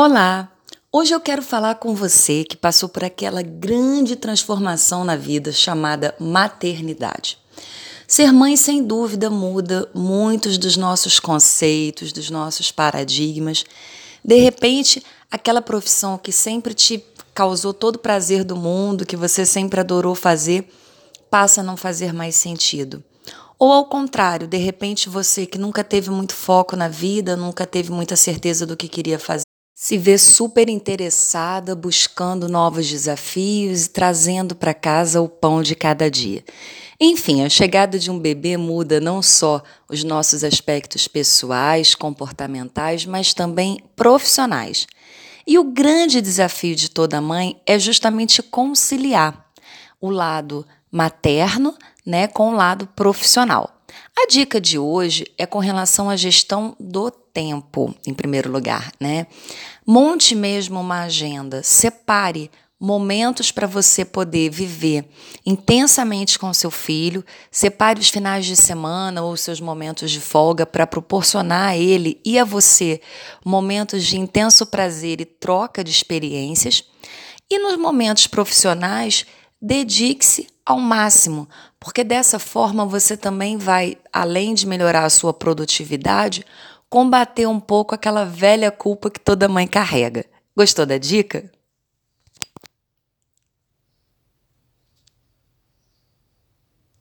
Olá! Hoje eu quero falar com você que passou por aquela grande transformação na vida chamada maternidade. Ser mãe, sem dúvida, muda muitos dos nossos conceitos, dos nossos paradigmas. De repente, aquela profissão que sempre te causou todo o prazer do mundo, que você sempre adorou fazer, passa a não fazer mais sentido. Ou ao contrário, de repente você que nunca teve muito foco na vida, nunca teve muita certeza do que queria fazer, se vê super interessada, buscando novos desafios e trazendo para casa o pão de cada dia. Enfim, a chegada de um bebê muda não só os nossos aspectos pessoais, comportamentais, mas também profissionais. E o grande desafio de toda mãe é justamente conciliar o lado materno né, com o lado profissional. A dica de hoje é com relação à gestão do tempo, em primeiro lugar, né? Monte mesmo uma agenda, separe momentos para você poder viver intensamente com seu filho, separe os finais de semana ou seus momentos de folga para proporcionar a ele e a você momentos de intenso prazer e troca de experiências. E nos momentos profissionais, dedique-se ao máximo, porque dessa forma você também vai, além de melhorar a sua produtividade, combater um pouco aquela velha culpa que toda mãe carrega. Gostou da dica?